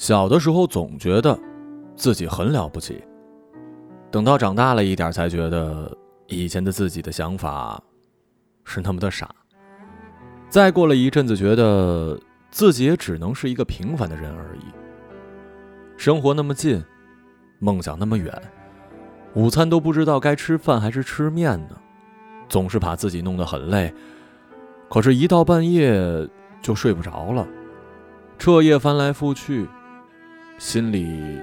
小的时候总觉得自己很了不起，等到长大了一点，才觉得以前的自己的想法是那么的傻。再过了一阵子，觉得自己也只能是一个平凡的人而已。生活那么近，梦想那么远，午餐都不知道该吃饭还是吃面呢，总是把自己弄得很累。可是，一到半夜就睡不着了，彻夜翻来覆去。心里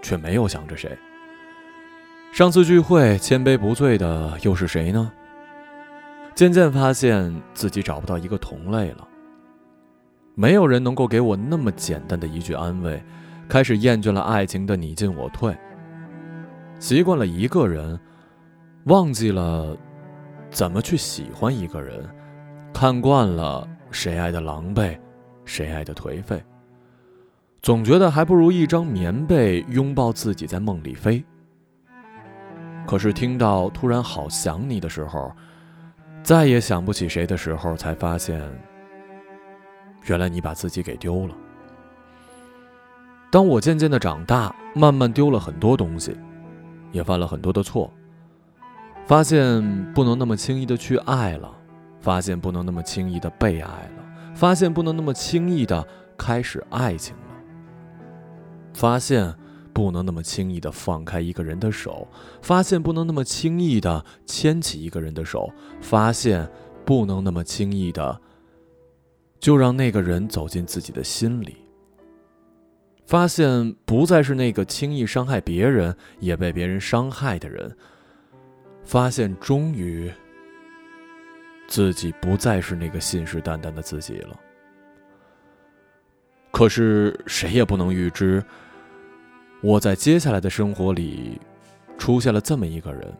却没有想着谁。上次聚会，千杯不醉的又是谁呢？渐渐发现自己找不到一个同类了。没有人能够给我那么简单的一句安慰。开始厌倦了爱情的你进我退，习惯了一个人，忘记了怎么去喜欢一个人，看惯了谁爱的狼狈，谁爱的颓废。总觉得还不如一张棉被拥抱自己在梦里飞。可是听到突然好想你的时候，再也想不起谁的时候，才发现，原来你把自己给丢了。当我渐渐的长大，慢慢丢了很多东西，也犯了很多的错，发现不能那么轻易的去爱了，发现不能那么轻易的被爱了，发现不能那么轻易的开始爱情。发现不能那么轻易的放开一个人的手，发现不能那么轻易的牵起一个人的手，发现不能那么轻易的就让那个人走进自己的心里。发现不再是那个轻易伤害别人也被别人伤害的人。发现终于自己不再是那个信誓旦旦的自己了。可是谁也不能预知。我在接下来的生活里，出现了这么一个人，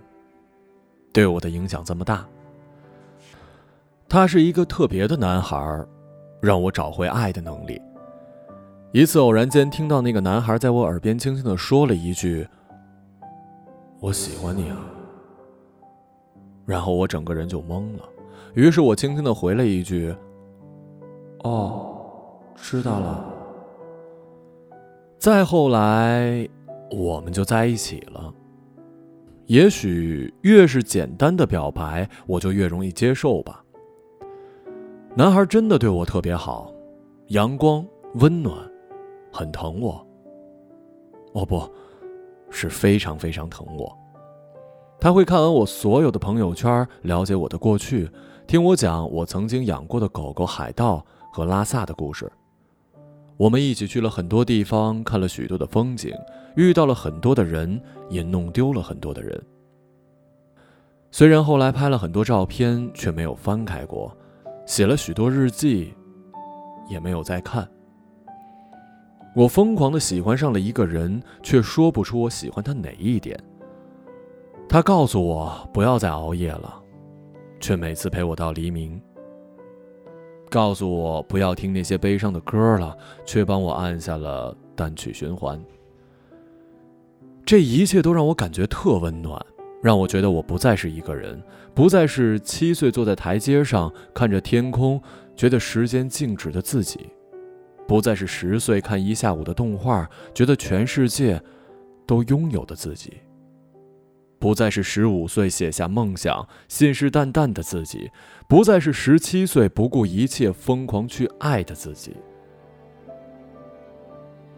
对我的影响这么大。他是一个特别的男孩，让我找回爱的能力。一次偶然间听到那个男孩在我耳边轻轻的说了一句：“我喜欢你啊。”然后我整个人就懵了。于是我轻轻的回了一句：“哦，知道了。”再后来，我们就在一起了。也许越是简单的表白，我就越容易接受吧。男孩真的对我特别好，阳光温暖，很疼我。哦不，是非常非常疼我。他会看完我所有的朋友圈，了解我的过去，听我讲我曾经养过的狗狗海盗和拉萨的故事。我们一起去了很多地方，看了许多的风景，遇到了很多的人，也弄丢了很多的人。虽然后来拍了很多照片，却没有翻开过；写了许多日记，也没有再看。我疯狂的喜欢上了一个人，却说不出我喜欢他哪一点。他告诉我不要再熬夜了，却每次陪我到黎明。告诉我不要听那些悲伤的歌了，却帮我按下了单曲循环。这一切都让我感觉特温暖，让我觉得我不再是一个人，不再是七岁坐在台阶上看着天空，觉得时间静止的自己，不再是十岁看一下午的动画，觉得全世界都拥有的自己。不再是十五岁写下梦想、信誓旦旦的自己，不再是十七岁不顾一切疯狂去爱的自己。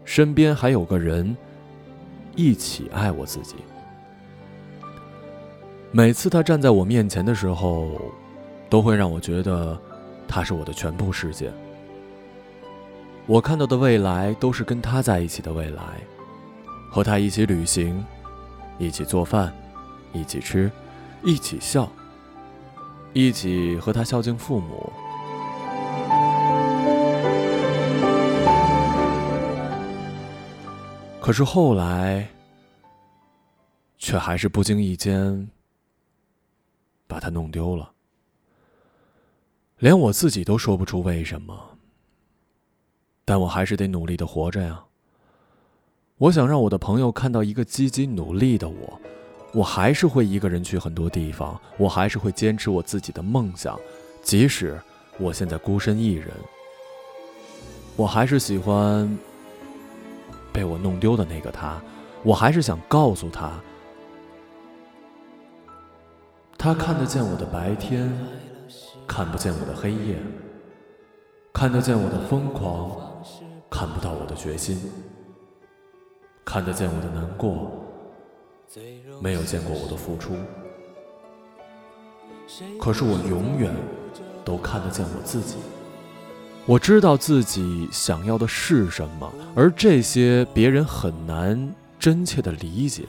身边还有个人，一起爱我自己。每次他站在我面前的时候，都会让我觉得，他是我的全部世界。我看到的未来都是跟他在一起的未来，和他一起旅行，一起做饭。一起吃，一起笑，一起和他孝敬父母。可是后来，却还是不经意间把他弄丢了。连我自己都说不出为什么，但我还是得努力的活着呀。我想让我的朋友看到一个积极努力的我。我还是会一个人去很多地方，我还是会坚持我自己的梦想，即使我现在孤身一人。我还是喜欢被我弄丢的那个他，我还是想告诉他，他看得见我的白天，看不见我的黑夜，看得见我的疯狂，看不到我的决心，看得见我的难过，没有见过我的付出。可是我永远都看得见我自己。我知道自己想要的是什么，而这些别人很难真切的理解。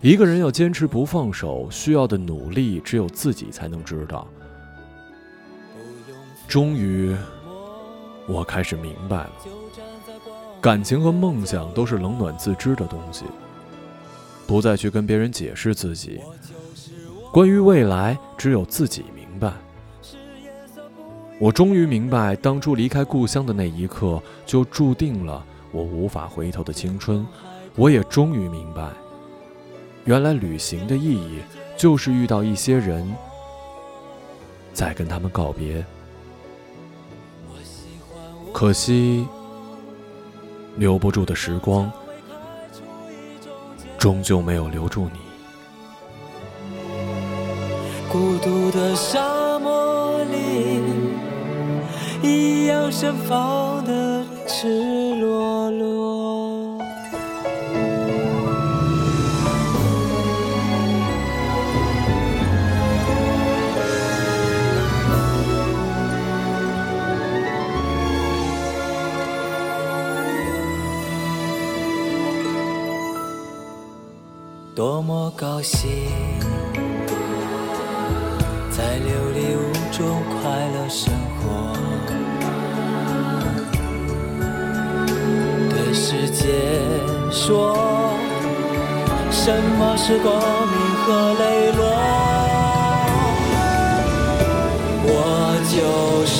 一个人要坚持不放手，需要的努力只有自己才能知道。终于，我开始明白了，感情和梦想都是冷暖自知的东西，不再去跟别人解释自己。关于未来，只有自己明白。我终于明白，当初离开故乡的那一刻，就注定了我无法回头的青春。我也终于明白，原来旅行的意义就是遇到一些人，再跟他们告别。可惜，留不住的时光，终究没有留住你。孤独的沙漠里。一样盛放的赤裸，多么高兴，在琉璃屋中快乐生活。对世界说，什么是光明和磊落？我就是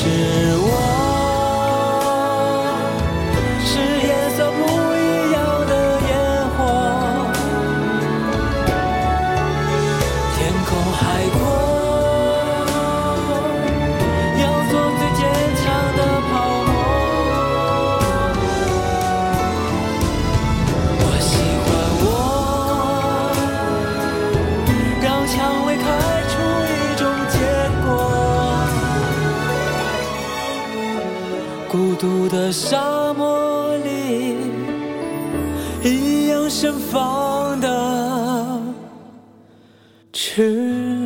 孤独的沙漠里，一样盛放的痴。